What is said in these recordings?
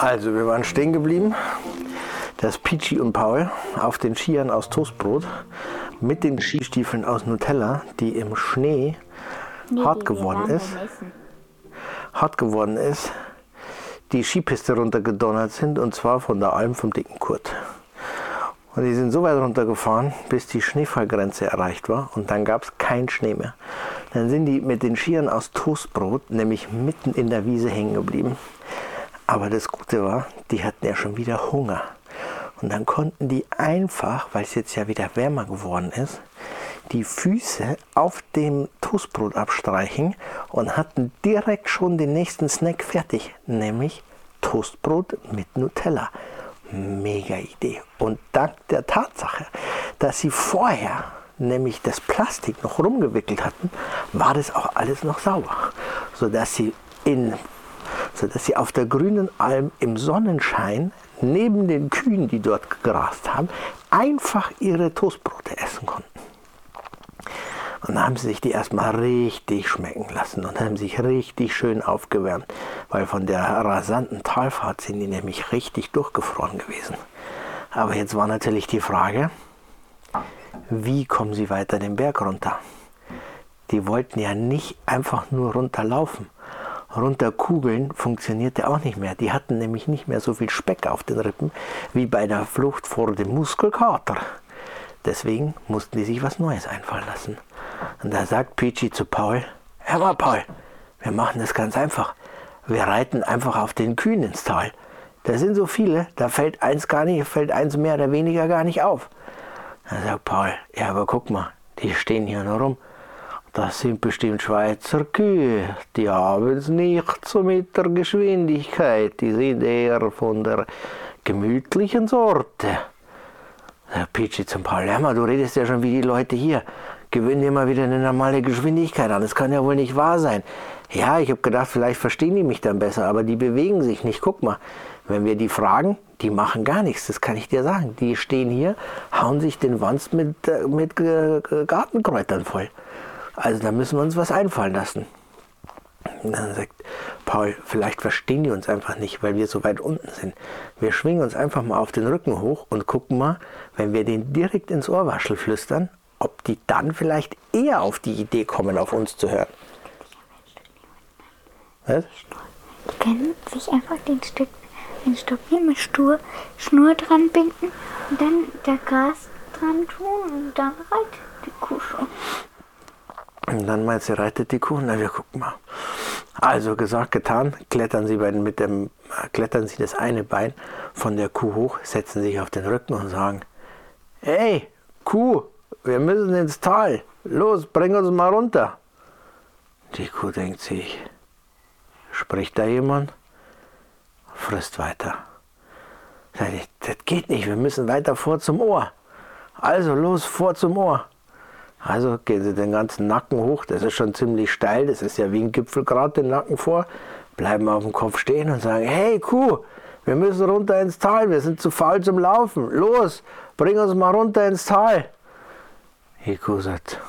Also, wir waren stehen geblieben, dass Peachy und Paul auf den Skiern aus Toastbrot mit den Skistiefeln aus Nutella, die im Schnee Nee, hart geworden ist, hart geworden ist, die Skipiste runtergedonnert sind und zwar von der Alm vom dicken Kurt. Und die sind so weit runtergefahren, bis die Schneefallgrenze erreicht war und dann gab es keinen Schnee mehr. Dann sind die mit den Skiern aus Toastbrot nämlich mitten in der Wiese hängen geblieben. Aber das Gute war, die hatten ja schon wieder Hunger. Und dann konnten die einfach, weil es jetzt ja wieder wärmer geworden ist, die Füße auf dem Toastbrot abstreichen und hatten direkt schon den nächsten Snack fertig, nämlich Toastbrot mit Nutella. Mega Idee. Und dank der Tatsache, dass sie vorher nämlich das Plastik noch rumgewickelt hatten, war das auch alles noch sauber, sodass sie in sodass sie auf der grünen Alm im Sonnenschein neben den Kühen, die dort gegrast haben, einfach ihre Toastbrote essen konnten. Und dann haben sie sich die erstmal richtig schmecken lassen und haben sich richtig schön aufgewärmt, weil von der rasanten Talfahrt sind die nämlich richtig durchgefroren gewesen. Aber jetzt war natürlich die Frage, wie kommen sie weiter den Berg runter? Die wollten ja nicht einfach nur runterlaufen. Runterkugeln funktionierte auch nicht mehr. Die hatten nämlich nicht mehr so viel Speck auf den Rippen wie bei der Flucht vor dem Muskelkater. Deswegen mussten die sich was Neues einfallen lassen. Und da sagt Peachy zu Paul, hör mal Paul, wir machen das ganz einfach. Wir reiten einfach auf den Kühen ins Tal. Da sind so viele, da fällt eins gar nicht, fällt eins mehr oder weniger gar nicht auf. Da sagt Paul, ja aber guck mal, die stehen hier nur rum. Das sind bestimmt Schweizer Kühe. Die haben es nicht so mit der Geschwindigkeit. Die sind eher von der gemütlichen Sorte. Der Peachy zum mal, du redest ja schon wie die Leute hier. Gewöhn dir mal wieder eine normale Geschwindigkeit an. Das kann ja wohl nicht wahr sein. Ja, ich habe gedacht, vielleicht verstehen die mich dann besser, aber die bewegen sich nicht. Guck mal, wenn wir die fragen, die machen gar nichts, das kann ich dir sagen. Die stehen hier, hauen sich den Wanst mit, äh, mit äh, Gartenkräutern voll. Also da müssen wir uns was einfallen lassen. Und dann sagt Paul, vielleicht verstehen die uns einfach nicht, weil wir so weit unten sind. Wir schwingen uns einfach mal auf den Rücken hoch und gucken mal, wenn wir den direkt ins Ohrwaschel flüstern, ob die dann vielleicht eher auf die Idee kommen, auf uns zu hören. Was? Die können sich einfach den Stück, den Stock hier mit Stur, Schnur dran binden und dann der Gras dran tun und dann reitet die Kuh schon. Und dann meint sie, reitet die Kuh. Na, wir gucken mal. Also gesagt, getan, klettern sie, bei, mit dem, äh, klettern sie das eine Bein von der Kuh hoch, setzen sich auf den Rücken und sagen, hey, Kuh, wir müssen ins Tal. Los, bring uns mal runter. Die Kuh denkt sich, spricht da jemand? Frisst weiter. Das geht nicht, wir müssen weiter vor zum Ohr. Also los, vor zum Ohr. Also gehen Sie den ganzen Nacken hoch, das ist schon ziemlich steil, das ist ja wie ein Gipfelgrat den Nacken vor, bleiben auf dem Kopf stehen und sagen, hey Kuh, wir müssen runter ins Tal, wir sind zu faul zum Laufen, los, bring uns mal runter ins Tal. Die Kuh sagt,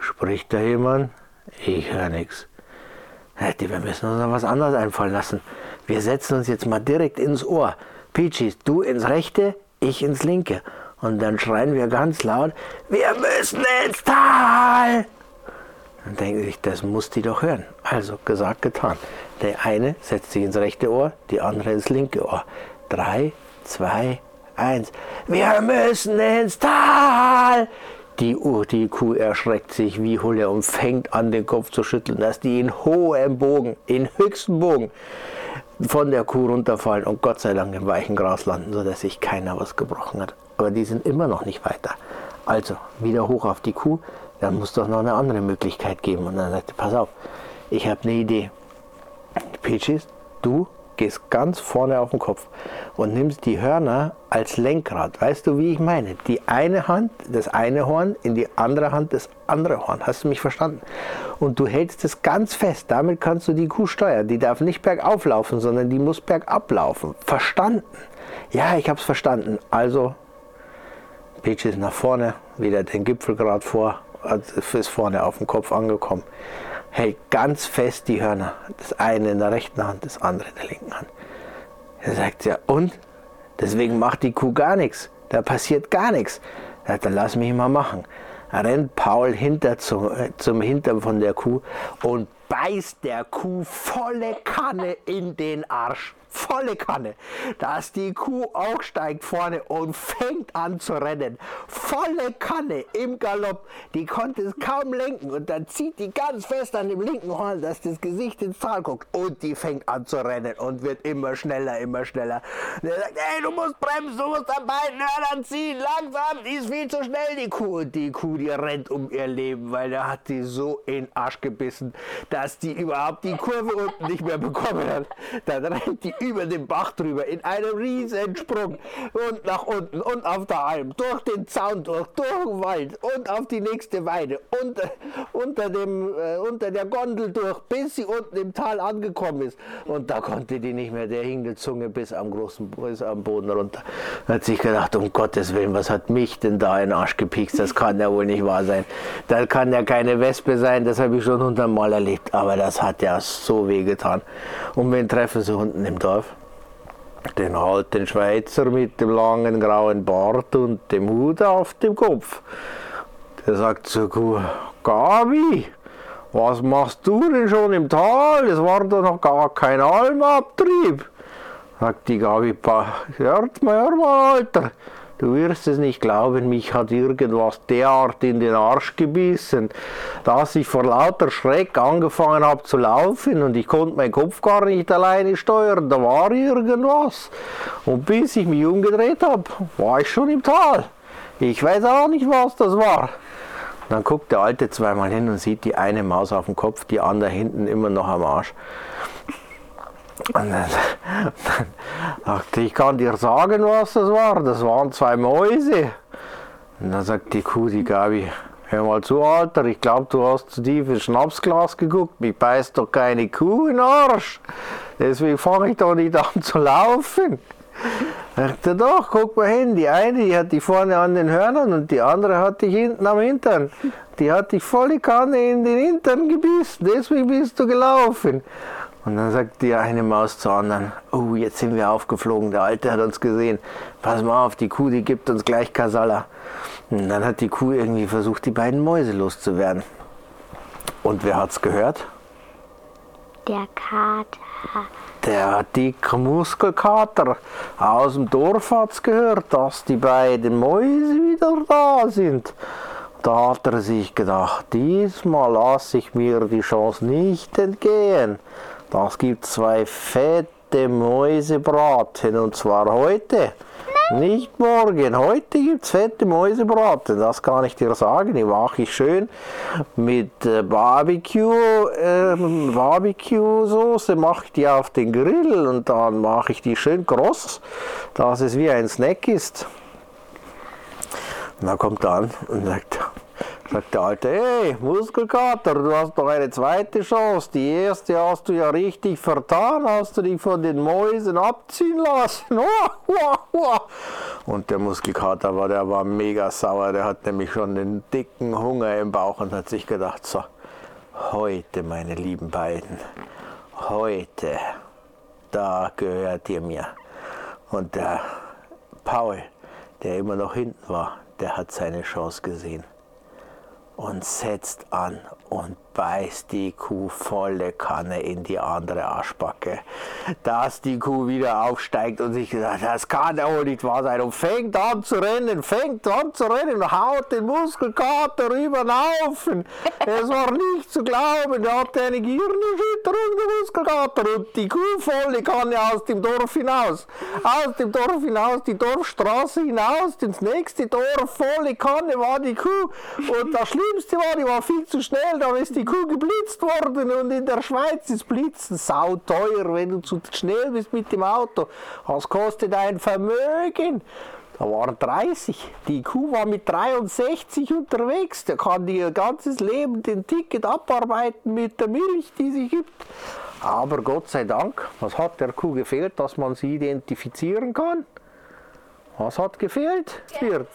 spricht da jemand? Ich höre nichts. Wir müssen uns noch was anderes einfallen lassen. Wir setzen uns jetzt mal direkt ins Ohr. Peachy, du ins rechte, ich ins linke. Und dann schreien wir ganz laut, wir müssen ins Tal. Dann denken sich, das muss die doch hören. Also gesagt, getan. Der eine setzt sich ins rechte Ohr, die andere ins linke Ohr. Drei, zwei, eins. Wir müssen ins Tal. Die, uh, die Kuh erschreckt sich wie Hulle und fängt an, den Kopf zu schütteln, dass die in hohem Bogen, in höchsten Bogen von der Kuh runterfallen und Gott sei Dank im weichen Gras landen, sodass sich keiner was gebrochen hat. Aber die sind immer noch nicht weiter. Also wieder hoch auf die Kuh, dann muss doch noch eine andere Möglichkeit geben. Und dann sagt er, pass auf, ich habe eine Idee. Peaches, du gehst ganz vorne auf den Kopf und nimmst die Hörner als Lenkrad. Weißt du, wie ich meine? Die eine Hand, das eine Horn, in die andere Hand das andere Horn. Hast du mich verstanden? Und du hältst es ganz fest. Damit kannst du die Kuh steuern. Die darf nicht bergauf laufen, sondern die muss bergab laufen. Verstanden? Ja, ich habe es verstanden. Also, Peach ist nach vorne, wieder den Gipfel gerade vor, ist vorne auf dem Kopf angekommen hält ganz fest die Hörner. Das eine in der rechten Hand, das andere in der linken Hand. Er sagt ja, und? Deswegen macht die Kuh gar nichts. Da passiert gar nichts. Er sagt, dann lass mich mal machen. Er rennt Paul hinter zum, äh, zum Hintern von der Kuh und beißt der Kuh volle Kanne in den Arsch volle Kanne, dass die Kuh auch steigt vorne und fängt an zu rennen. Volle Kanne im Galopp. Die konnte es kaum lenken und dann zieht die ganz fest an dem linken Horn, dass das Gesicht ins Tal guckt und die fängt an zu rennen und wird immer schneller, immer schneller. Und er sagt, hey, du musst bremsen, du musst an beiden Hörnern ziehen, langsam, die ist viel zu schnell, die Kuh. Und die Kuh, die rennt um ihr Leben, weil er hat die so in Arsch gebissen, dass die überhaupt die Kurve unten nicht mehr bekommen hat. Dann rennt die über den Bach drüber in einem riesen Sprung und nach unten und auf der Alm, durch den Zaun durch, durch den Wald und auf die nächste Weide, unter, unter, dem, äh, unter der Gondel durch, bis sie unten im Tal angekommen ist. Und da konnte die nicht mehr, der hing die Zunge bis am großen bis am Boden runter. Da hat sich gedacht, um Gottes Willen, was hat mich denn da in den Arsch gepikst? Das kann ja wohl nicht wahr sein. Das kann ja keine Wespe sein, das habe ich schon hundertmal erlebt. Aber das hat ja so weh getan. Und wen treffen sie unten im Dorf? Den alten Schweizer mit dem langen grauen Bart und dem Hut auf dem Kopf. Der sagt Kuh, Gabi, was machst du denn schon im Tal? Es war doch noch gar kein Almabtrieb. Sagt die Gabi, hört mal, hört mal, Alter, Du wirst es nicht glauben, mich hat irgendwas derart in den Arsch gebissen, dass ich vor lauter Schreck angefangen habe zu laufen und ich konnte meinen Kopf gar nicht alleine steuern. Da war irgendwas. Und bis ich mich umgedreht habe, war ich schon im Tal. Ich weiß auch nicht, was das war. Dann guckt der Alte zweimal hin und sieht die eine Maus auf dem Kopf, die andere hinten immer noch am Arsch. Und dann, dachte ich, kann dir sagen, was das war. Das waren zwei Mäuse. Und dann sagt die Kuh, die Gabi, hör mal zu, Alter, ich glaube, du hast zu tief ins Schnapsglas geguckt. Mich beißt doch keine Kuh in den Arsch. Deswegen fange ich doch nicht an zu laufen. Dachte doch, guck mal hin, die eine, die hat dich vorne an den Hörnern und die andere hat dich hinten am Hintern. Die hat dich volle Kanne in den Hintern gebissen, deswegen bist du gelaufen. Und dann sagt die eine Maus zur anderen, oh, jetzt sind wir aufgeflogen, der Alte hat uns gesehen. Pass mal auf, die Kuh, die gibt uns gleich Kasala. Und dann hat die Kuh irgendwie versucht, die beiden Mäuse loszuwerden. Und wer hat's gehört? Der Kater. Der dicke Muskelkater aus dem Dorf hat's gehört, dass die beiden Mäuse wieder da sind. Da hat er sich gedacht, diesmal lasse ich mir die Chance nicht entgehen. Das gibt zwei fette Mäusebraten und zwar heute. Nicht morgen, heute gibt es fette Mäusebraten, das kann ich dir sagen. Die mache ich schön mit äh, Barbecue, äh, Barbecue-Soße, mache ich die auf den Grill und dann mache ich die schön groß, dass es wie ein Snack ist. Und dann kommt er an und sagt, Sagt der Alte, hey, Muskelkater, du hast doch eine zweite Chance. Die erste hast du ja richtig vertan, hast du dich von den Mäusen abziehen lassen. Und der Muskelkater war, der war mega sauer, der hat nämlich schon den dicken Hunger im Bauch und hat sich gedacht, so, heute, meine lieben beiden, heute, da gehört ihr mir. Und der Paul, der immer noch hinten war, der hat seine Chance gesehen und setzt an und beißt die Kuh volle Kanne in die andere Arschbacke. Dass die Kuh wieder aufsteigt und sich sagt, das kann ja wohl nicht wahr sein. Und fängt an zu rennen, fängt an zu rennen und haut den Muskelkater über den. Es war nicht zu glauben, er hatte eine Gehirnerschütterung, der Muskelkater. Und die Kuh volle Kanne aus dem Dorf hinaus. Aus dem Dorf hinaus, die Dorfstraße hinaus, ins nächste Dorf, volle Kanne war die Kuh. Und das Schlimmste war, die war viel zu schnell, da ist die Kuh geblitzt worden und in der Schweiz ist Blitzen sauteuer, wenn du zu schnell bist mit dem Auto. Das kostet ein Vermögen. Da waren 30. Die Kuh war mit 63 unterwegs. Der kann ihr ganzes Leben den Ticket abarbeiten mit der Milch, die sie gibt. Aber Gott sei Dank, was hat der Kuh gefehlt, dass man sie identifizieren kann? Was hat gefehlt? Wirt?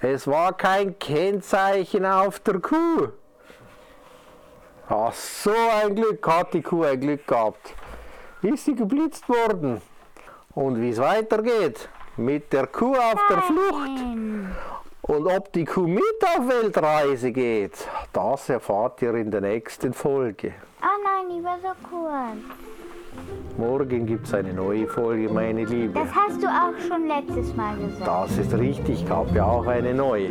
Es war kein Kennzeichen auf der Kuh. Ach, so ein Glück hat die Kuh ein Glück gehabt. Ist sie geblitzt worden. Und wie es weitergeht, mit der Kuh auf der Flucht und ob die Kuh mit auf Weltreise geht, das erfahrt ihr in der nächsten Folge. Ah nein, die war so kurz. Morgen gibt es eine neue Folge, meine Liebe. Das hast du auch schon letztes Mal gesagt. Das ist richtig, gab ja auch eine neue.